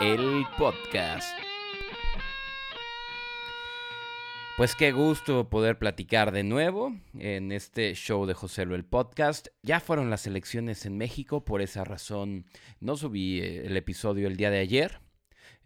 el podcast. Pues qué gusto poder platicar de nuevo en este show de José el podcast. Ya fueron las elecciones en México, por esa razón no subí eh, el episodio el día de ayer.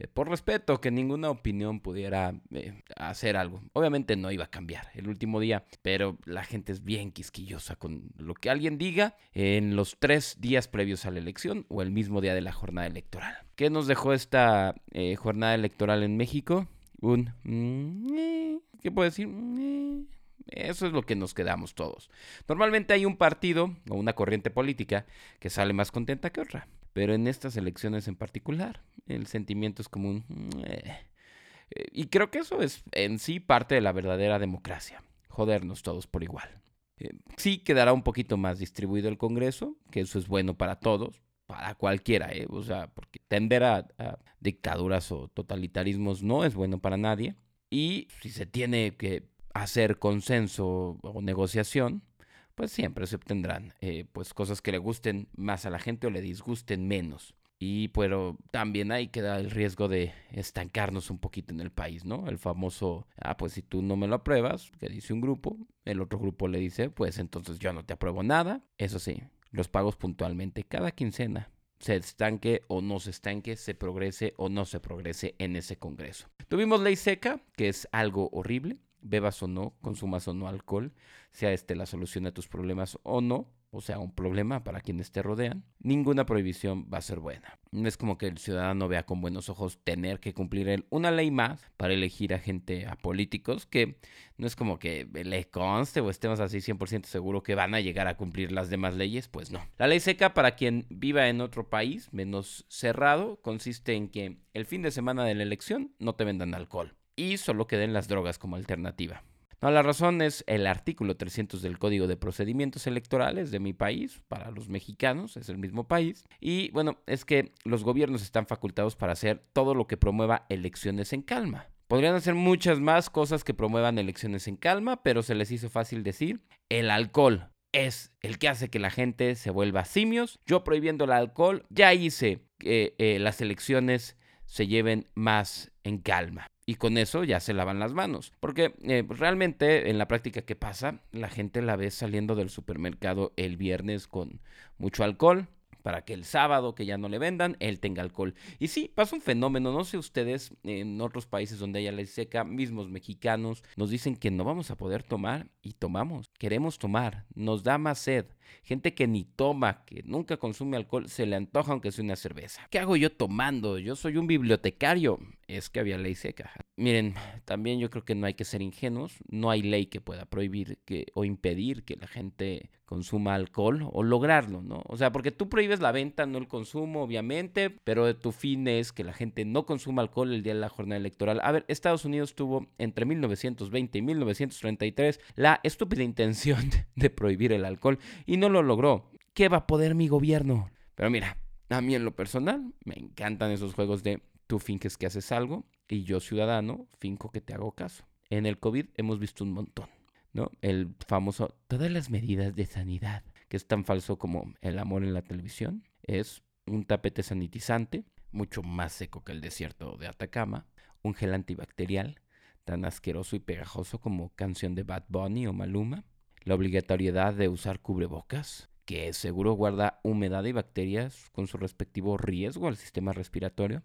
Eh, por respeto, que ninguna opinión pudiera eh, hacer algo. Obviamente no iba a cambiar el último día, pero la gente es bien quisquillosa con lo que alguien diga en los tres días previos a la elección o el mismo día de la jornada electoral. ¿Qué nos dejó esta eh, jornada electoral en México? Un... Mm, ¿Qué puedo decir? Eso es lo que nos quedamos todos. Normalmente hay un partido o una corriente política que sale más contenta que otra. Pero en estas elecciones en particular, el sentimiento es como un... Eh". Y creo que eso es en sí parte de la verdadera democracia. Jodernos todos por igual. Eh, sí quedará un poquito más distribuido el Congreso, que eso es bueno para todos, para cualquiera, ¿eh? o sea, porque tender a, dictaduras o totalitarismos no es bueno para nadie. Y si se tiene que hacer consenso o negociación, pues siempre se obtendrán eh, pues cosas que le gusten más a la gente o le disgusten menos. Y pero también hay que dar el riesgo de estancarnos un poquito en el país, ¿no? El famoso, ah, pues si tú no me lo apruebas, que dice un grupo, el otro grupo le dice, pues entonces yo no te apruebo nada. Eso sí, los pagos puntualmente cada quincena. Se estanque o no se estanque, se progrese o no se progrese en ese Congreso. Tuvimos ley seca, que es algo horrible bebas o no, consumas o no alcohol, sea este la solución a tus problemas o no, o sea, un problema para quienes te rodean, ninguna prohibición va a ser buena. No es como que el ciudadano vea con buenos ojos tener que cumplir una ley más para elegir a gente, a políticos, que no es como que le conste o estemos así 100% seguro que van a llegar a cumplir las demás leyes, pues no. La ley seca para quien viva en otro país menos cerrado consiste en que el fin de semana de la elección no te vendan alcohol y solo queden las drogas como alternativa. No, la razón es el artículo 300 del Código de Procedimientos Electorales de mi país, para los mexicanos, es el mismo país. Y bueno, es que los gobiernos están facultados para hacer todo lo que promueva elecciones en calma. Podrían hacer muchas más cosas que promuevan elecciones en calma, pero se les hizo fácil decir, el alcohol es el que hace que la gente se vuelva simios. Yo prohibiendo el alcohol, ya hice que eh, las elecciones se lleven más en calma y con eso ya se lavan las manos. Porque eh, realmente en la práctica que pasa, la gente la ve saliendo del supermercado el viernes con mucho alcohol, para que el sábado que ya no le vendan, él tenga alcohol. Y sí, pasa un fenómeno, no sé ustedes, en otros países donde haya ley seca, mismos mexicanos, nos dicen que no vamos a poder tomar y tomamos, queremos tomar, nos da más sed. Gente que ni toma, que nunca consume alcohol, se le antoja aunque sea una cerveza. ¿Qué hago yo tomando? Yo soy un bibliotecario. Es que había ley seca. Miren, también yo creo que no hay que ser ingenuos. No hay ley que pueda prohibir o impedir que la gente consuma alcohol o lograrlo, ¿no? O sea, porque tú prohíbes la venta, no el consumo, obviamente, pero tu fin es que la gente no consuma alcohol el día de la jornada electoral. A ver, Estados Unidos tuvo entre 1920 y 1933 la estúpida intención de prohibir el alcohol y no lo logró. ¿Qué va a poder mi gobierno? Pero mira, a mí en lo personal me encantan esos juegos de tú finques que haces algo y yo ciudadano finco que te hago caso. En el COVID hemos visto un montón. ¿no? El famoso, todas las medidas de sanidad, que es tan falso como el amor en la televisión, es un tapete sanitizante, mucho más seco que el desierto de Atacama, un gel antibacterial, tan asqueroso y pegajoso como canción de Bad Bunny o Maluma, la obligatoriedad de usar cubrebocas, que seguro guarda humedad y bacterias con su respectivo riesgo al sistema respiratorio,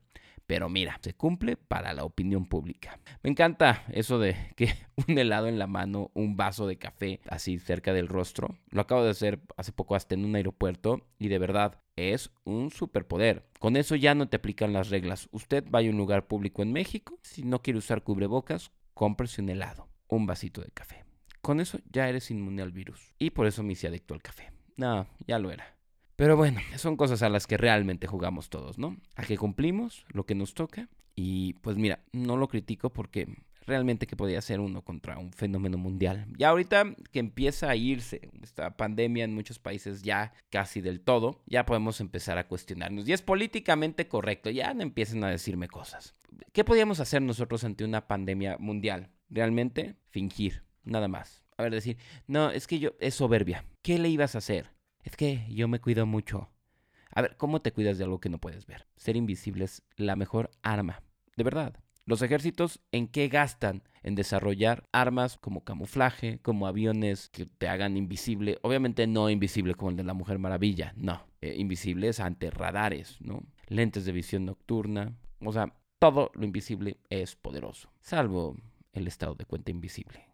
pero mira, se cumple para la opinión pública. Me encanta eso de que un helado en la mano, un vaso de café así cerca del rostro. Lo acabo de hacer hace poco hasta en un aeropuerto y de verdad es un superpoder. Con eso ya no te aplican las reglas. Usted vaya a un lugar público en México, si no quiere usar cubrebocas, cómprese un helado, un vasito de café. Con eso ya eres inmune al virus. Y por eso me hice adicto al café. No, ya lo era. Pero bueno, son cosas a las que realmente jugamos todos, ¿no? A que cumplimos lo que nos toca. Y pues mira, no lo critico porque realmente que podía hacer uno contra un fenómeno mundial. Ya ahorita que empieza a irse esta pandemia en muchos países ya casi del todo, ya podemos empezar a cuestionarnos. Y es políticamente correcto, ya no empiecen a decirme cosas. ¿Qué podíamos hacer nosotros ante una pandemia mundial? Realmente fingir, nada más. A ver, decir, no, es que yo, es soberbia. ¿Qué le ibas a hacer? Es que yo me cuido mucho. A ver, ¿cómo te cuidas de algo que no puedes ver? Ser invisible es la mejor arma, de verdad. Los ejércitos, ¿en qué gastan? En desarrollar armas como camuflaje, como aviones que te hagan invisible. Obviamente no invisible como el de la Mujer Maravilla, no. Eh, invisibles ante radares, ¿no? Lentes de visión nocturna. O sea, todo lo invisible es poderoso. Salvo el estado de cuenta invisible,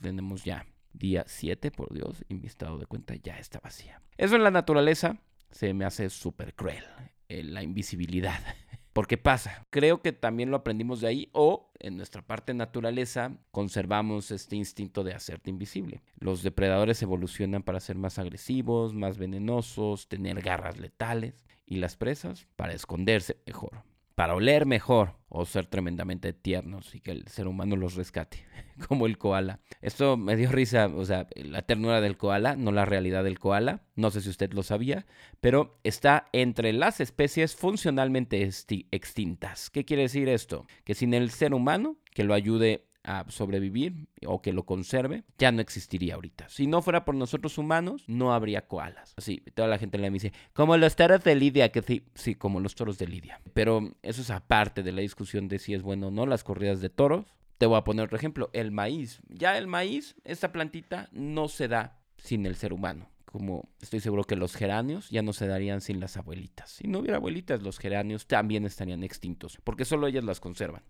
tenemos ya día 7, por Dios, y mi estado de cuenta ya está vacía. Eso en la naturaleza se me hace súper cruel, eh, la invisibilidad. Porque pasa, creo que también lo aprendimos de ahí o en nuestra parte naturaleza conservamos este instinto de hacerte invisible. Los depredadores evolucionan para ser más agresivos, más venenosos, tener garras letales y las presas para esconderse mejor para oler mejor o ser tremendamente tiernos y que el ser humano los rescate, como el koala. Esto me dio risa, o sea, la ternura del koala, no la realidad del koala, no sé si usted lo sabía, pero está entre las especies funcionalmente extintas. ¿Qué quiere decir esto? Que sin el ser humano que lo ayude a sobrevivir o que lo conserve, ya no existiría ahorita. Si no fuera por nosotros humanos, no habría koalas. Así, toda la gente le dice, como los toros de Lidia, que sí, sí, como los toros de Lidia. Pero eso es aparte de la discusión de si es bueno o no las corridas de toros. Te voy a poner otro ejemplo, el maíz. Ya el maíz, esta plantita, no se da sin el ser humano como estoy seguro que los geranios ya no se darían sin las abuelitas. Si no hubiera abuelitas, los geranios también estarían extintos, porque solo ellas las conservan.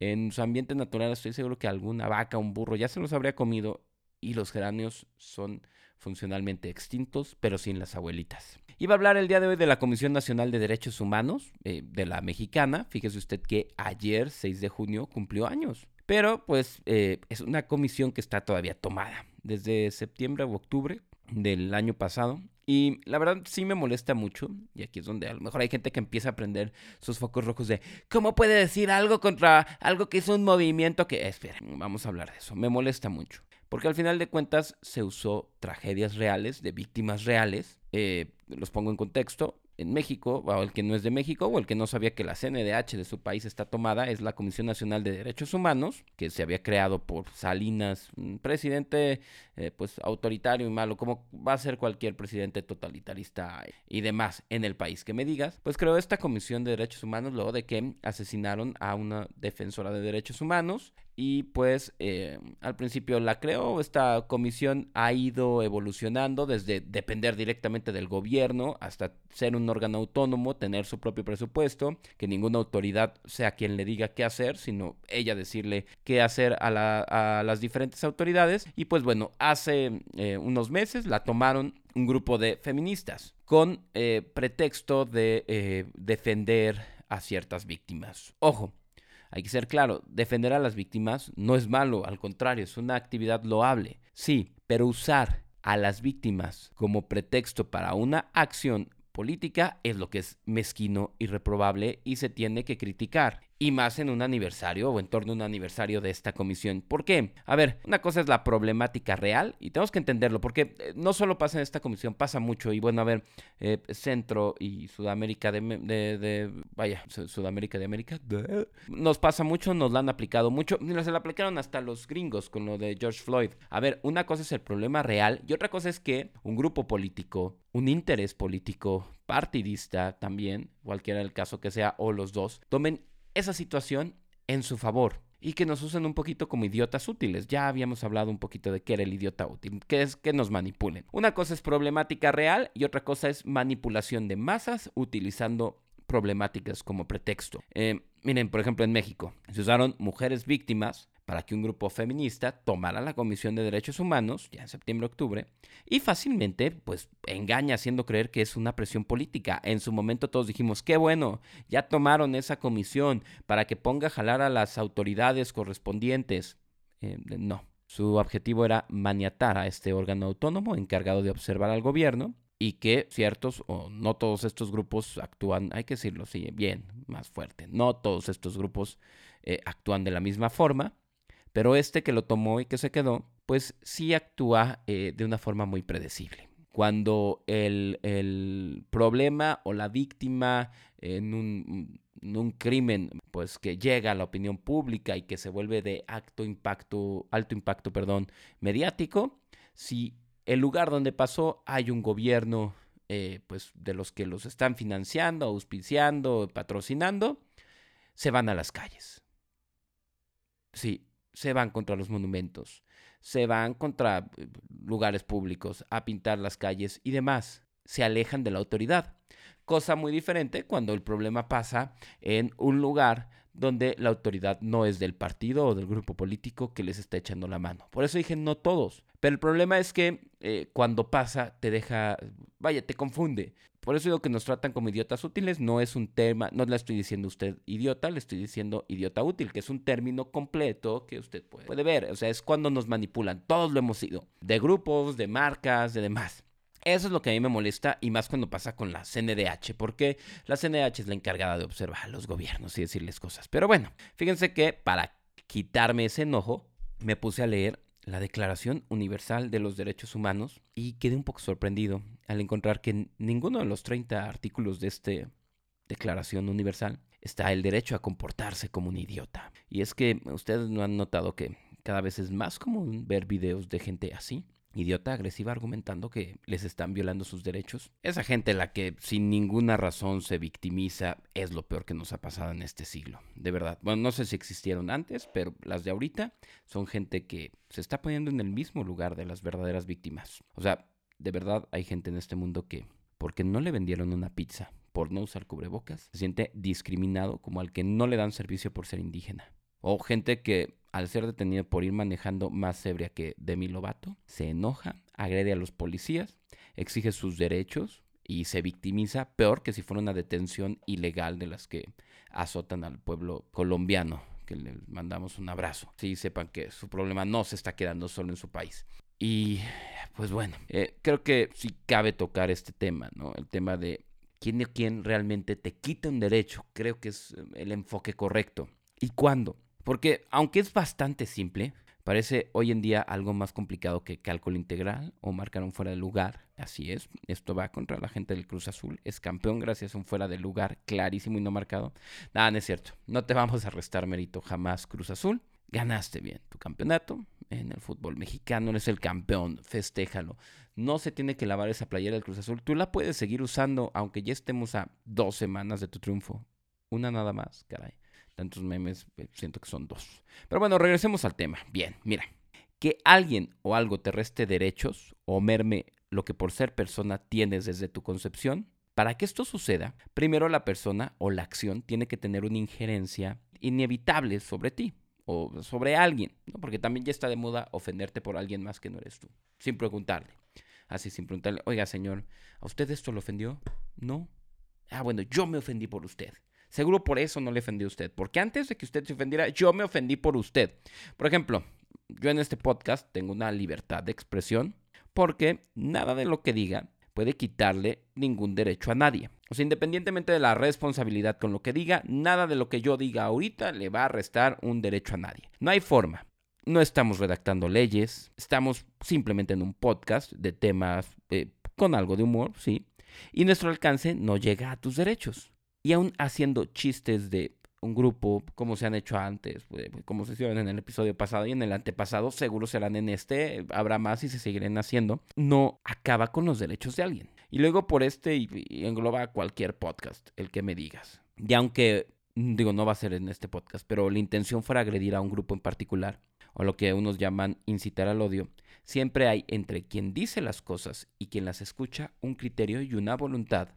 En su ambiente natural estoy seguro que alguna vaca, un burro ya se los habría comido y los geranios son funcionalmente extintos, pero sin las abuelitas. Iba a hablar el día de hoy de la Comisión Nacional de Derechos Humanos, eh, de la mexicana. Fíjese usted que ayer, 6 de junio, cumplió años. Pero pues eh, es una comisión que está todavía tomada. Desde septiembre o octubre del año pasado. Y la verdad sí me molesta mucho, y aquí es donde a lo mejor hay gente que empieza a prender sus focos rojos de ¿cómo puede decir algo contra algo que es un movimiento que... Espera, vamos a hablar de eso, me molesta mucho. Porque al final de cuentas se usó tragedias reales, de víctimas reales, eh, los pongo en contexto, en México, o el que no es de México, o el que no sabía que la CNDH de su país está tomada, es la Comisión Nacional de Derechos Humanos, que se había creado por Salinas, un presidente eh, pues autoritario y malo, como va a ser cualquier presidente totalitarista y demás en el país que me digas, pues creó esta Comisión de Derechos Humanos luego de que asesinaron a una defensora de derechos humanos y pues eh, al principio la creó, esta comisión ha ido evolucionando desde depender directamente del gobierno hasta ser un órgano autónomo, tener su propio presupuesto, que ninguna autoridad sea quien le diga qué hacer, sino ella decirle qué hacer a, las diferentes autoridades. Y pues bueno, hace eh, unos meses la tomaron un grupo de feministas con eh, pretexto de defender a ciertas víctimas. Ojo, hay que ser claro, defender a las víctimas no es malo, al contrario, es una actividad loable. Sí, pero usar a las víctimas como pretexto para una acción política es lo que es mezquino y y se tiene que criticar y más en un aniversario o en torno a un aniversario de esta comisión. ¿Por qué? A ver, una cosa es la problemática real y tenemos que entenderlo porque eh, no solo pasa en esta comisión, pasa mucho y bueno, a ver, eh, Centro y Sudamérica de, de, vaya, Sudamérica de América, nos pasa mucho, nos la han aplicado mucho, se la aplicaron hasta los gringos con lo de George Floyd. A ver, una cosa es el problema real y otra cosa es que un grupo político, un interés político, partidista también, cualquiera el caso que sea, o los dos, tomen esa situación en su favor y que nos usen un poquito como idiotas útiles. Ya habíamos hablado un poquito de qué era el idiota útil, que es que nos manipulen. Una cosa es problemática real y otra cosa es manipulación de masas utilizando problemáticas como pretexto. Eh, miren, por ejemplo, en México se usaron mujeres víctimas para que un grupo feminista tomara la Comisión de Derechos Humanos, ya en septiembre-octubre, y fácilmente, pues, engaña haciendo creer que es una presión política. En su momento todos dijimos, qué bueno, ya tomaron esa comisión para que ponga a jalar a las autoridades correspondientes. Eh, no, su objetivo era maniatar a este órgano autónomo encargado de observar al gobierno y que ciertos o no todos estos grupos actúan, hay que decirlo sí, bien, más fuerte, no todos estos grupos eh, actúan de la misma forma pero este que lo tomó y que se quedó, pues sí actúa eh, de una forma muy predecible. Cuando el, problema o la víctima en un, crimen, pues que llega a la opinión pública y que se vuelve de acto impacto, alto impacto, perdón, mediático, si el lugar donde pasó hay un gobierno eh, pues de los que los están financiando, auspiciando, patrocinando, se van a las calles. Sí, se van contra los monumentos, se van contra eh, lugares públicos a pintar las calles y demás. Se alejan de la autoridad. Cosa muy diferente cuando el problema pasa en un lugar donde la autoridad no es del partido o del grupo político que les está echando la mano. Por eso dije no todos. Pero el problema es que eh, cuando pasa te deja, vaya, te confunde. Por eso digo que nos tratan como idiotas útiles. No es un tema, no le estoy diciendo usted idiota, le estoy diciendo idiota útil, que es un término completo que usted puede, puede ver. O sea, es cuando nos manipulan. Todos lo hemos sido. De grupos, de marcas, de demás. Eso es lo que a mí me molesta y más cuando pasa con la CNDH, porque la CNDH es la encargada de observar a los gobiernos y decirles cosas. Pero bueno, fíjense que para quitarme ese enojo, me puse a leer la Declaración Universal de los Derechos Humanos y quedé un poco sorprendido al encontrar que ninguno de los 30 artículos de esta Declaración Universal está el derecho a comportarse como un idiota. Y es que ustedes no han notado que cada vez es más común ver videos de gente así, idiota agresiva argumentando que les están violando sus derechos. Esa gente la que sin ninguna razón se victimiza es lo peor que nos ha pasado en este siglo, de verdad. Bueno, no sé si existieron antes, pero las de ahorita son gente que se está poniendo en el mismo lugar de las verdaderas víctimas. O sea, de verdad hay gente en este mundo que, porque no le vendieron una pizza por no usar cubrebocas, se siente discriminado como al que no le dan servicio por ser indígena. O gente que al ser detenido por ir manejando más ebria que Demi Lovato, se enoja, agrede a los policías, exige sus derechos y se victimiza peor que si fuera una detención ilegal de las que azotan al pueblo colombiano, que le mandamos un abrazo. Sí, sepan que su problema no se está quedando solo en su país. Y pues bueno, eh, creo que sí cabe tocar este tema, ¿no? El tema de quién o quién realmente te quita un derecho. Creo que es el enfoque correcto. ¿Y cuándo? Porque aunque es bastante simple, parece hoy en día algo más complicado que cálculo integral o marcar un fuera de lugar. Así es, esto va contra la gente del Cruz Azul. Es campeón gracias a un fuera de lugar clarísimo y no marcado. Nada, no es cierto. No te vamos a restar mérito jamás, Cruz Azul. Ganaste bien tu campeonato en el fútbol mexicano, eres el campeón, festéjalo. No se tiene que lavar esa playera del Cruz Azul. Tú la puedes seguir usando aunque ya estemos a dos semanas de tu triunfo. Una nada más, caray tantos memes, eh, siento que son dos. Pero bueno, regresemos al tema. Bien, mira, que alguien o algo te reste derechos o merme lo que por ser persona tienes desde tu concepción, para que esto suceda, primero la persona o la acción tiene que tener una injerencia inevitable sobre ti o sobre alguien, porque también ya está de moda ofenderte por alguien más que no eres tú, sin preguntarle. Así, sin preguntarle, oiga señor, ¿a usted esto lo ofendió? No. Ah, bueno, yo me ofendí por usted. Seguro por eso no le ofendí a usted, porque antes de que usted se ofendiera, yo me ofendí por usted. Por ejemplo, yo en este podcast tengo una libertad de expresión porque nada de lo que diga puede quitarle ningún derecho a nadie. O sea, independientemente de la responsabilidad con lo que diga, nada de lo que yo diga ahorita le va a restar un derecho a nadie. No hay forma. No estamos redactando leyes, estamos simplemente en un podcast de temas eh, con algo de humor, sí. Y nuestro alcance no llega a tus derechos y aún haciendo chistes de un grupo como se han hecho antes, pues, pues, como se hicieron en el episodio pasado y en el antepasado, seguro serán en este, habrá más y se seguirán haciendo, no acaba con los derechos de alguien. Y luego por este y, engloba cualquier podcast, el que me digas. Y aunque, digo, no va a ser en este podcast, pero la intención fuera agredir a un grupo en particular, o lo que unos llaman incitar al odio, siempre hay entre quien dice las cosas y quien las escucha un criterio y una voluntad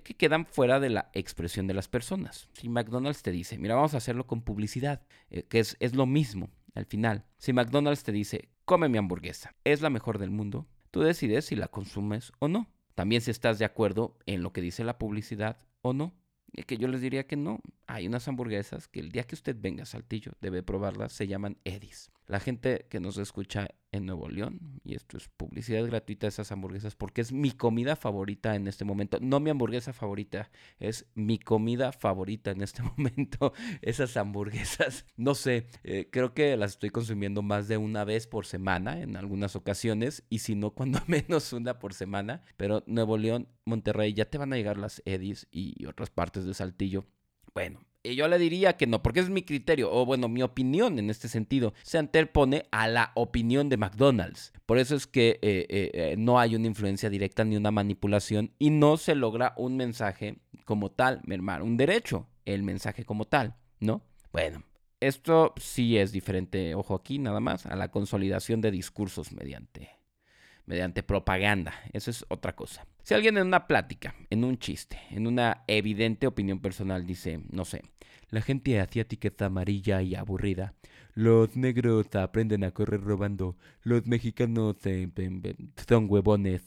que quedan fuera de la expresión de las personas. Si McDonald's te dice, mira, vamos a hacerlo con publicidad, eh, que es, es lo mismo al final. Si McDonald's te dice, come mi hamburguesa, es la mejor del mundo, tú decides si la consumes o no. También si estás de acuerdo en lo que dice la publicidad o no. Y que yo les diría que no. Hay unas hamburguesas que el día que usted venga a Saltillo debe probarlas, se llaman Edis. La gente que nos escucha en Nuevo León, y esto es publicidad gratuita de esas hamburguesas, porque es mi comida favorita en este momento. No mi hamburguesa favorita, es mi comida favorita en este momento. Esas hamburguesas, no sé, eh, creo que las estoy consumiendo más de una vez por semana en algunas ocasiones, y si no, cuando menos una por semana. Pero Nuevo León, Monterrey, ya te van a llegar las Edis y otras partes de Saltillo. Bueno, yo le diría que no, porque es mi criterio, o bueno, mi opinión en este sentido, se interpone a la opinión de McDonald's. Por eso es que eh, eh, eh, no hay una influencia directa ni una manipulación y no se logra un mensaje como tal, mermar un derecho, el mensaje como tal, ¿no? Bueno, esto sí es diferente, ojo aquí nada más, a la consolidación de discursos mediante mediante propaganda. Eso es otra cosa. Si alguien en una plática, en un chiste, en una evidente opinión personal dice, no sé, la gente asiática está amarilla y aburrida, los negros aprenden a correr robando, los mexicanos son huevones,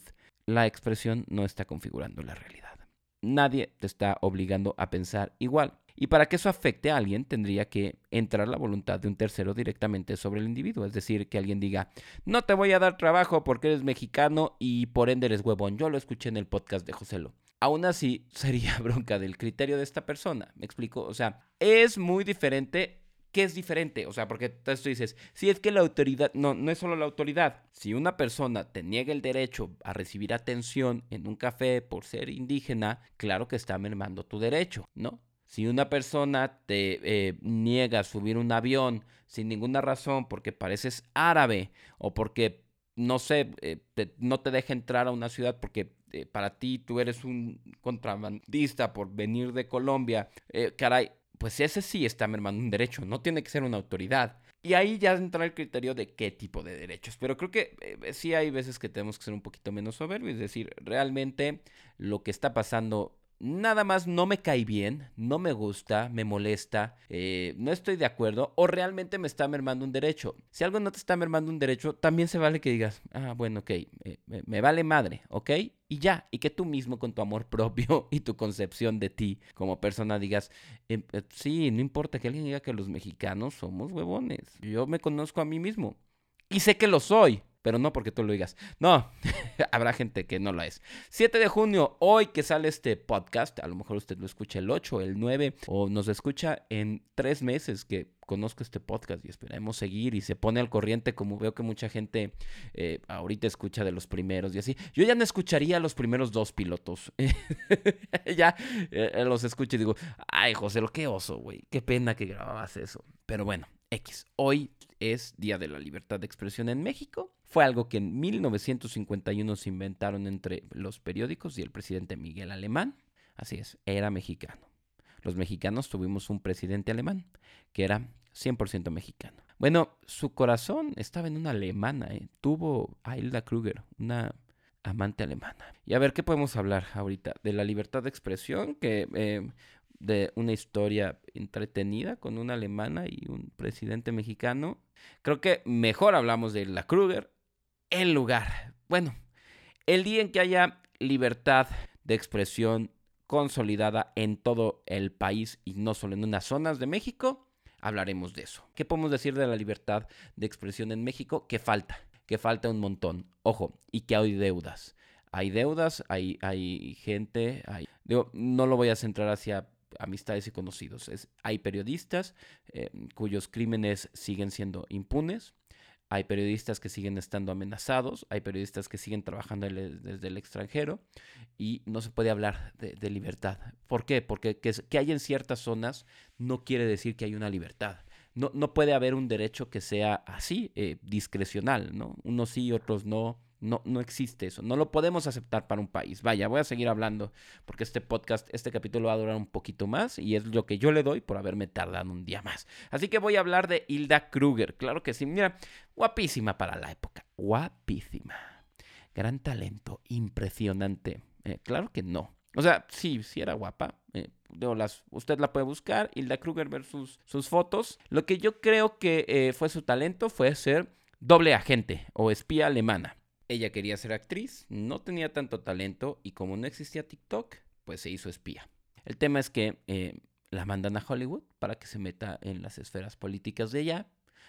la expresión no está configurando la realidad. Nadie te está obligando a pensar igual. Y para que eso afecte a alguien, tendría que entrar la voluntad de un tercero directamente sobre el individuo. Es decir, que alguien diga, no te voy a dar trabajo porque eres mexicano y por ende eres huevón. Yo lo escuché en el podcast de Joselo. Aún así, sería bronca del criterio de esta persona. ¿Me explico? O sea, es muy diferente ¿Qué es diferente? O sea, porque tú dices, si es que la autoridad, no, no es solo la autoridad. Si una persona te niega el derecho a recibir atención en un café por ser indígena, claro que está mermando tu derecho, ¿no? Si una persona te eh, niega subir un avión sin ninguna razón porque pareces árabe o porque, no sé, eh, no te deja entrar a una ciudad porque eh, para ti tú eres un contrabandista por venir de Colombia, caray, pues ese sí está mermando un derecho, no tiene que ser una autoridad. Y ahí ya entra el criterio de qué tipo de derechos. Pero creo que sí hay veces que tenemos que ser un poquito menos soberbios, es decir, realmente lo que está pasando nada más no me cae bien, no me gusta, me molesta, eh, no estoy de acuerdo o realmente me está mermando un derecho. Si algo no te está mermando un derecho, también se vale que digas, ah, bueno, ok, me, vale madre, ¿ok? Y ya, y que tú mismo con tu amor propio y tu concepción de ti como persona digas, em, eh, sí, no importa que alguien diga que los mexicanos somos huevones, yo me conozco a mí mismo y sé que lo soy pero no porque tú lo digas. No, habrá gente que no lo es. 7 de junio, hoy que sale este podcast, a lo mejor usted lo escucha el 8, el 9, o nos escucha en tres meses que conozco este podcast y esperemos seguir y se pone al corriente como veo que mucha gente eh, ahorita escucha de los primeros y así. Yo ya no escucharía los primeros dos pilotos. ya eh, los escucho y digo, ay José, lo que oso, güey. Qué pena que grababas eso. Pero bueno, X. Hoy es Día de la Libertad de Expresión en México. Fue algo que en 1951 se inventaron entre los periódicos y el presidente Miguel Alemán. Así es, era mexicano. Los mexicanos tuvimos un presidente alemán que era 100% mexicano. Bueno, su corazón estaba en una alemana. ¿eh? Tuvo a Hilda Kruger, una amante alemana. Y a ver, ¿qué podemos hablar ahorita? De la libertad de expresión, que eh, de una historia entretenida con una alemana y un presidente mexicano. Creo que mejor hablamos de la Kruger el lugar. Bueno, el día en que haya libertad de expresión consolidada en todo el país y no solo en unas zonas de México, hablaremos de eso. ¿Qué podemos decir de la libertad de expresión en México? Que falta, que falta un montón. Ojo, y que hay deudas. Hay deudas, hay, hay gente, hay... No lo voy a centrar hacia amistades y conocidos. Hay periodistas eh, cuyos crímenes siguen siendo impunes. Hay periodistas que siguen estando amenazados, hay periodistas que siguen trabajando desde el extranjero y no se puede hablar de, libertad. ¿Por qué? Porque que, hay en ciertas zonas no quiere decir que hay una libertad. No, no puede haber un derecho que sea así, eh, discrecional, ¿no? Unos sí, otros no. No, no existe eso. No lo podemos aceptar para un país. Vaya, voy a seguir hablando porque este podcast, este capítulo va a durar un poquito más y es lo que yo le doy por haberme tardado un día más. Así que voy a hablar de Hilda Kruger. Claro que sí. Mira, guapísima para la época. Guapísima. Gran talento. Impresionante. Eh, claro que no. O sea, sí, sí era guapa. Eh, usted la puede buscar. Hilda Kruger ver sus, fotos. Lo que yo creo que eh, fue su talento fue ser doble agente o espía alemana. Ella quería ser actriz, no tenía tanto talento y como no existía TikTok, pues se hizo espía. El tema es que eh, la mandan a Hollywood para que se meta en las esferas políticas de ella.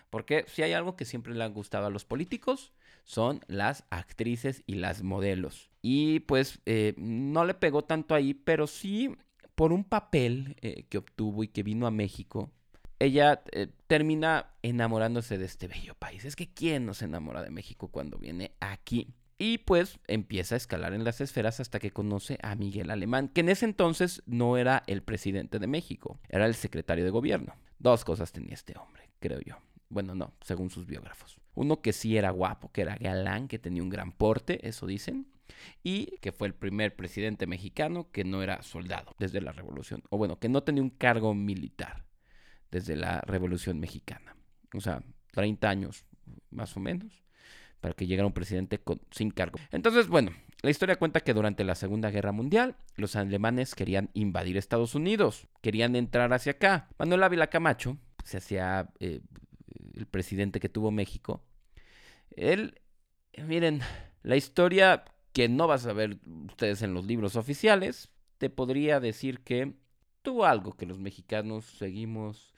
Porque si hay algo que siempre le ha gustado a los políticos, son las actrices y las modelos. Y pues eh, no le pegó tanto ahí, pero sí por un papel eh, que obtuvo y que vino a México ella eh, termina enamorándose de este bello país. Es que ¿quién no se enamora de México cuando viene aquí? Y pues empieza a escalar en las esferas hasta que conoce a Miguel Alemán, que en ese entonces no era el presidente de México, era el secretario de gobierno. Dos cosas tenía este hombre, creo yo. Bueno, no, según sus biógrafos. Uno que sí era guapo, que era galán, que tenía un gran porte, eso dicen. Y que fue el primer presidente mexicano que no era soldado desde la revolución. O bueno, que no tenía un cargo militar desde la revolución mexicana. O sea, 30 años más o menos para que llegara un presidente sin cargo. Entonces, bueno, la historia cuenta que durante la Segunda Guerra Mundial los alemanes querían invadir Estados Unidos, querían entrar hacia acá. Manuel Ávila Camacho se hacía eh, el presidente que tuvo México. Él, miren, la historia que no vas a ver ustedes en los libros oficiales, te podría decir que tuvo algo que los mexicanos seguimos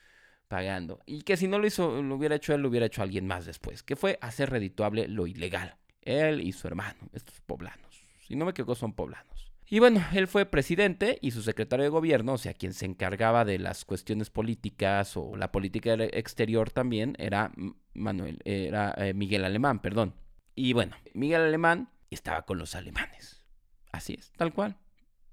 pagando. Y que si no lo hizo, lo hubiera hecho él, lo hubiera hecho alguien más después. Que fue hacer redituable lo ilegal. Él y su hermano, estos poblanos. Si no me equivoco, son poblanos. Y bueno, él fue presidente y su secretario de gobierno, o sea, quien se encargaba de las cuestiones políticas o la política exterior también, era Manuel, era eh, Miguel Alemán, perdón. Y bueno, Miguel Alemán estaba con los alemanes. Así es, tal cual.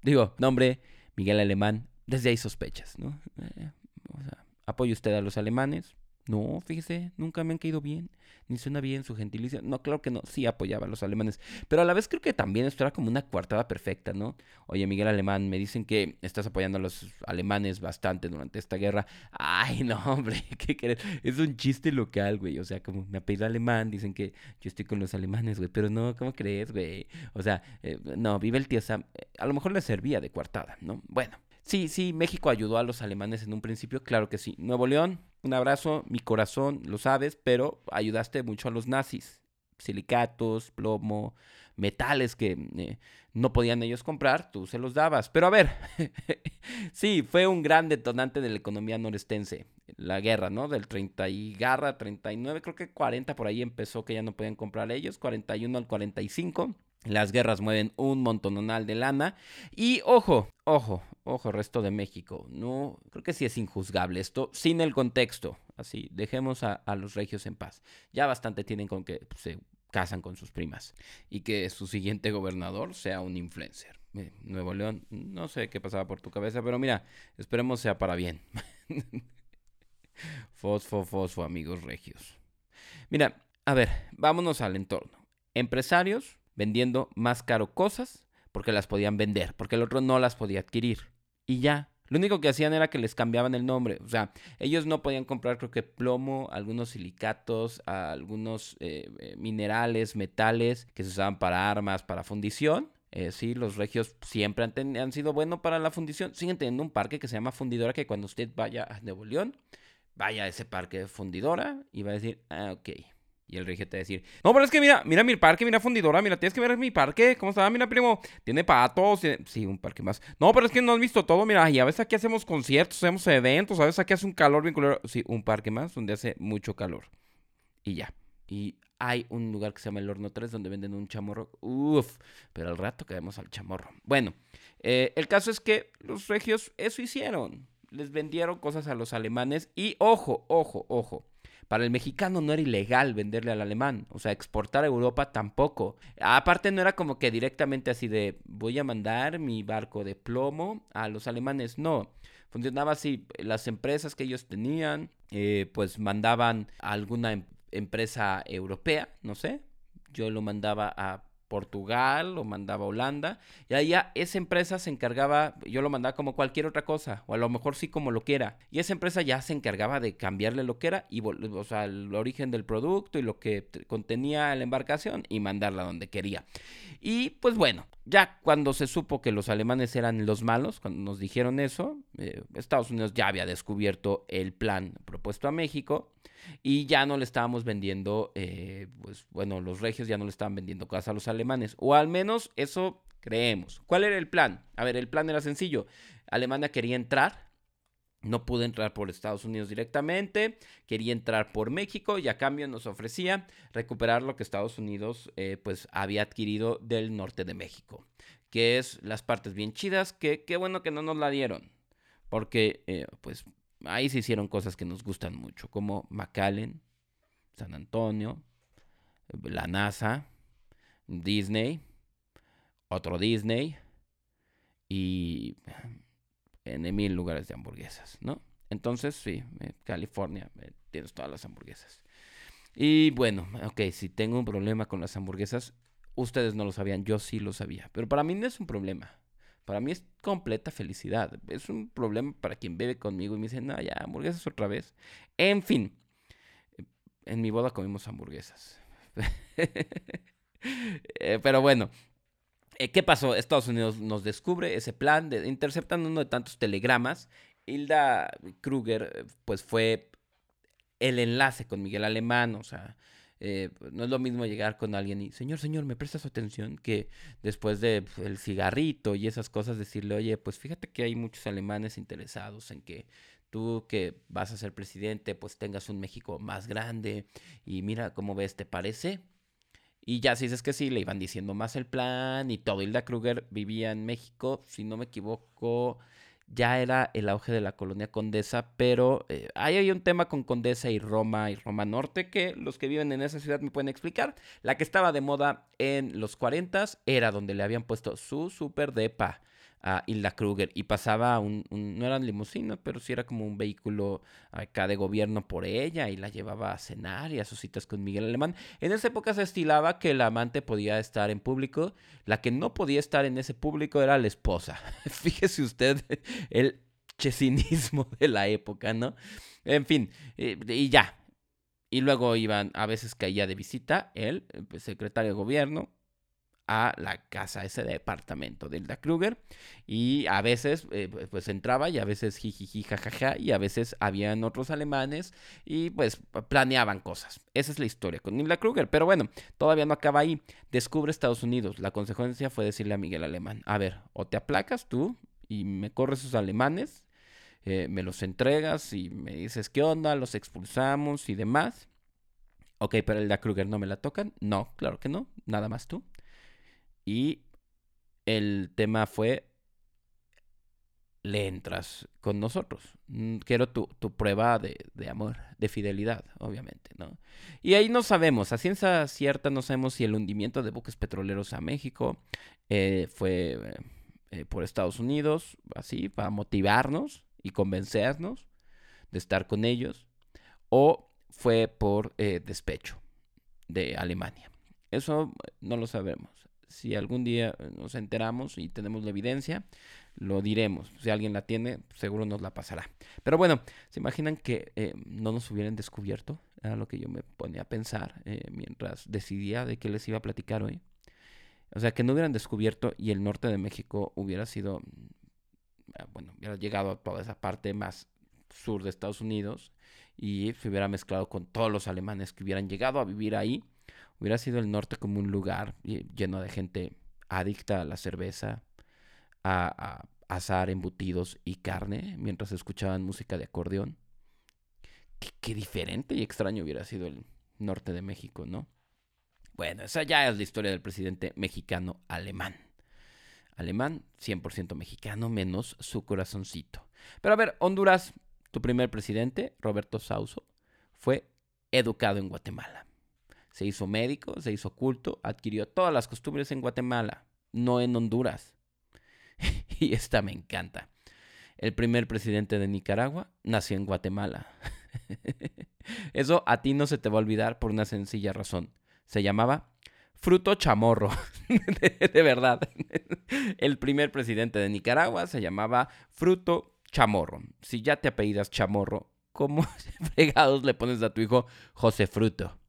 Digo, nombre, Miguel Alemán, desde ahí sospechas, ¿no? Eh, o sea, ¿Apoya usted a los alemanes? No, fíjese, nunca me han caído bien, ni suena bien su gentilicio. No, claro que no, sí apoyaba a los alemanes. Pero a la vez creo que también esto era como una coartada perfecta, ¿no? Oye, Miguel Alemán, me dicen que estás apoyando a los alemanes bastante durante esta guerra. Ay, no, hombre, ¿qué crees? Es un chiste local, güey. O sea, como me apellido alemán, dicen que yo estoy con los alemanes, güey. Pero no, ¿cómo crees, güey? O sea, eh, no, vive el tío Sam. A lo mejor le servía de coartada, ¿no? Bueno. Sí, sí, México ayudó a los alemanes en un principio, claro que sí. Nuevo León, un abrazo, mi corazón, lo sabes, pero ayudaste mucho a los nazis. Silicatos, plomo, metales que eh, no podían ellos comprar, tú se los dabas. Pero a ver, sí, fue un gran detonante de la economía norestense, la guerra, ¿no? Del 30 y garra, 39, creo que 40 por ahí empezó que ya no podían comprar ellos, 41 al 45. Las guerras mueven un montononal de lana. Y ojo, ojo, ojo, resto de México. No, creo que sí es injuzgable esto, sin el contexto. Así, dejemos a, los regios en paz. Ya bastante tienen con que se casan con sus primas. Y que su siguiente gobernador sea un influencer. Nuevo León, no sé qué pasaba por tu cabeza, pero mira, esperemos sea para bien. fosfo, fosfo, amigos regios. Mira, a ver, vámonos al entorno. Empresarios vendiendo más caro cosas porque las podían vender, porque el otro no las podía adquirir. Y ya. Lo único que hacían era que les cambiaban el nombre. O sea, ellos no podían comprar, creo que plomo, algunos silicatos, algunos eh, eh, minerales, metales que se usaban para armas, para fundición. Eh, sí, los regios siempre han, han sido buenos para la fundición. Siguen teniendo un parque que se llama Fundidora, que cuando usted vaya a Nuevo León, vaya a ese parque de fundidora y va a decir, ah, ok, y el regio te va a decir, no, pero es que mira, mira mi parque, mira fundidora, mira, tienes que ver mi parque, ¿cómo está? Mira, primo, tiene patos, sí, un parque más. No, pero es que no has visto todo, mira, y a veces aquí hacemos conciertos, hacemos eventos, a veces aquí hace un calor bien Sí, un parque más donde hace mucho calor. Y ya. Y hay un lugar que se llama el Horno 3 donde venden un chamorro. Uf, pero al rato quedamos al chamorro. Bueno, eh, el caso es que los regios eso hicieron. Les vendieron cosas a los alemanes y ojo, ojo, ojo. Para el mexicano no era ilegal venderle al alemán, o sea, exportar a Europa tampoco. Aparte no era como que directamente así de voy a mandar mi barco de plomo a los alemanes, no. Funcionaba así, las empresas que ellos tenían, eh, pues mandaban a alguna em-, empresa europea, no sé, yo lo mandaba a Portugal, lo mandaba Holanda, y allá esa empresa se encargaba, yo lo mandaba como cualquier otra cosa, o a lo mejor sí como lo quiera, y esa empresa ya se encargaba de cambiarle lo que era, y, o sea, el origen del producto y lo que contenía la embarcación, y mandarla donde quería. Y pues bueno, ya cuando se supo que los alemanes eran los malos, cuando nos dijeron eso, eh, Estados Unidos ya había descubierto el plan propuesto a México, y ya no le estábamos vendiendo, eh, pues bueno, los regios ya no le estaban vendiendo cosas a los alemanes, o al menos eso creemos. ¿Cuál era el plan? A ver, el plan era sencillo. Alemania quería entrar, no pudo entrar por Estados Unidos directamente, quería entrar por México y a cambio nos ofrecía recuperar lo que Estados Unidos eh, pues había adquirido del norte de México, que es las partes bien chidas, que qué bueno que no nos la dieron, porque eh, pues ahí se hicieron cosas que nos gustan mucho, como McAllen, San Antonio, la NASA, Disney, otro Disney y en mil lugares de hamburguesas, ¿no? Entonces, sí, eh, California, eh, tienes todas las hamburguesas. Y bueno, ok, si tengo un problema con las hamburguesas, ustedes no lo sabían, yo sí lo sabía. Pero para mí no es un problema. Para mí es completa felicidad. Es un problema para quien bebe conmigo y me dice, no, ya, hamburguesas otra vez. En fin, en mi boda comimos hamburguesas. Eh, pero bueno, eh, ¿qué pasó? Estados Unidos nos descubre ese plan, de, interceptan uno de tantos telegramas. Hilda Kruger, eh, pues fue el enlace con Miguel Alemán, o sea, eh, no es lo mismo llegar con alguien y, señor, señor, ¿me prestas atención? Que después de pues, el cigarrito y esas cosas decirle, oye, pues fíjate que hay muchos alemanes interesados en que tú que vas a ser presidente, pues tengas un México más grande y mira cómo ves, ¿te parece? Y ya si dices que sí, le iban diciendo más el plan y todo. Hilda Kruger vivía en México, si no me equivoco, ya era el auge de la colonia Condesa, pero eh, ahí hay un tema con Condesa y Roma y Roma Norte que los que viven en esa ciudad me pueden explicar. La que estaba de moda en los 40 era donde le habían puesto su super depa Hilda Kruger y pasaba un, no eran limusinas, pero sí era como un vehículo acá de gobierno por ella y la llevaba a cenar y a sus citas con Miguel Alemán. En esa época se estilaba que el amante podía estar en público, la que no podía estar en ese público era la esposa. Fíjese usted el chesinismo de la época, ¿no? En fin, y ya. Y luego iban, a veces caía de visita el secretario de gobierno, a la casa, ese departamento de Hilda Kruger. Y a veces, eh, pues entraba y a veces jijiji, jajaja, y a veces habían otros alemanes y pues planeaban cosas. Esa es la historia con Hilda Kruger. Pero bueno, todavía no acaba ahí. Descubre Estados Unidos. La consecuencia fue decirle a Miguel Alemán, a ver, o te aplacas tú y me corres esos alemanes, eh, me los entregas y me dices qué onda, los expulsamos y demás. Ok, pero Hilda Kruger no me la tocan. No, claro que no, nada más tú. Y el tema fue, le entras con nosotros. Mm, quiero tu, prueba de, amor, de fidelidad, obviamente, ¿no? Y ahí no sabemos, a ciencia cierta no sabemos si el hundimiento de buques petroleros a México eh, fue eh, por Estados Unidos, así, para motivarnos y convencernos de estar con ellos, o fue por eh, despecho de Alemania. Eso no lo sabemos. Si algún día eh, nos enteramos y tenemos la evidencia, lo diremos. Si alguien la tiene, seguro nos la pasará. Pero bueno, ¿se imaginan que eh, no nos hubieran descubierto? Era lo que yo me ponía a pensar eh, mientras decidía de qué les iba a platicar hoy. O sea, que no hubieran descubierto y el norte de México hubiera sido, ah, bueno, hubiera llegado a toda esa parte más sur de Estados Unidos y se hubiera mezclado con todos los alemanes que hubieran llegado a vivir ahí Hubiera sido el norte como un lugar lleno de gente adicta a la cerveza, a, asar embutidos y carne mientras escuchaban música de acordeón. Qué, diferente y extraño hubiera sido el norte de México, ¿no? Bueno, esa ya es la historia del presidente mexicano alemán. Alemán, 100% mexicano, menos su corazoncito. Pero a ver, Honduras, tu primer presidente, Roberto Sauso, fue educado en Guatemala. Se hizo médico, se hizo culto, adquirió todas las costumbres en Guatemala, no en Honduras. y esta me encanta. El primer presidente de Nicaragua nació en Guatemala. Eso a ti no se te va a olvidar por una sencilla razón. Se llamaba Fruto Chamorro. de, verdad. El primer presidente de Nicaragua se llamaba Fruto Chamorro. Si ya te apellidas Chamorro, ¿cómo fregados le pones a tu hijo José Fruto?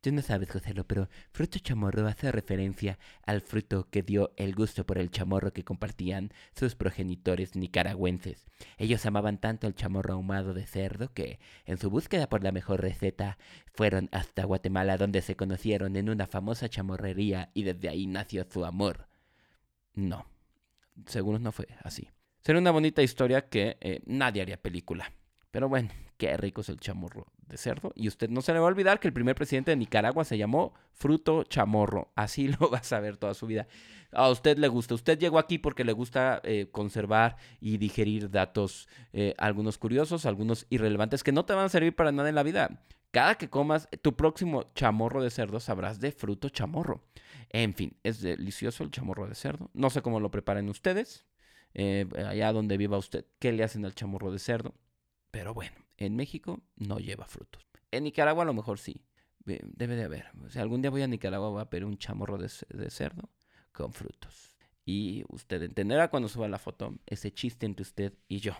Tú no sabes, Joselo, pero fruto chamorro hace referencia al fruto que dio el gusto por el chamorro que compartían sus progenitores nicaragüenses. Ellos amaban tanto el chamorro ahumado de cerdo que, en su búsqueda por la mejor receta, fueron hasta Guatemala donde se conocieron en una famosa chamorrería y desde ahí nació su amor. No, seguro no fue así. Sería una bonita historia que eh, nadie haría película. Pero bueno, qué rico es el chamorro de cerdo. Y usted no se le va a olvidar que el primer presidente de Nicaragua se llamó Fruto Chamorro. Así lo va a saber toda su vida. A usted le gusta. Usted llegó aquí porque le gusta eh, conservar y digerir datos, eh, algunos curiosos, algunos irrelevantes, que no te van a servir para nada en la vida. Cada que comas tu próximo chamorro de cerdo sabrás de fruto chamorro. En fin, es delicioso el chamorro de cerdo. No sé cómo lo preparen ustedes. Eh, allá donde viva usted, ¿qué le hacen al chamorro de cerdo? Pero bueno, en México no lleva frutos. En Nicaragua a lo mejor sí. Debe de haber. O sea, algún día voy a Nicaragua, voy a pedir un chamorro de, cerdo con frutos. Y usted entenderá cuando suba la foto ese chiste entre usted y yo.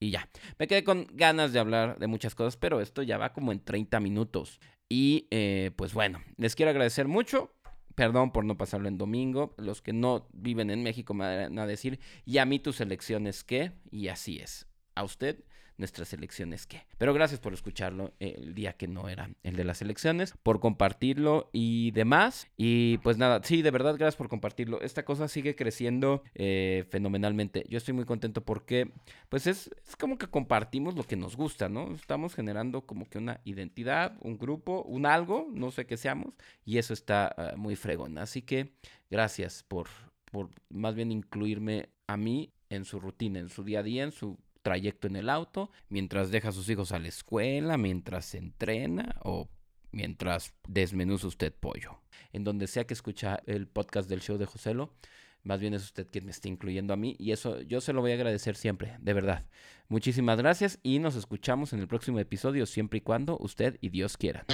Y ya. Me quedé con ganas de hablar de muchas cosas, pero esto ya va como en 30 minutos. Y eh, pues bueno, les quiero agradecer mucho. Perdón por no pasarlo en domingo. Los que no viven en México me van a decir, ¿y a mí tus elecciones qué? Y así es. A usted nuestras elecciones qué. Pero gracias por escucharlo el día que no era el de las elecciones, por compartirlo y demás. Y pues nada, sí, de verdad, gracias por compartirlo. Esta cosa sigue creciendo eh, fenomenalmente. Yo estoy muy contento porque pues es, es como que compartimos lo que nos gusta, ¿no? Estamos generando como que una identidad, un grupo, un algo, no sé qué seamos, y eso está ah, muy fregón. Así que gracias por, por más bien incluirme a mí en su rutina, en su día a día, en su trayecto en el auto, mientras deja a sus hijos a la escuela, mientras se entrena o mientras desmenuza usted pollo. En donde sea que escucha el podcast del show de Joselo, más bien es usted quien me está incluyendo a mí y eso yo se lo voy a agradecer siempre, de verdad. Muchísimas gracias y nos escuchamos en el próximo episodio siempre y cuando usted y Dios quieran.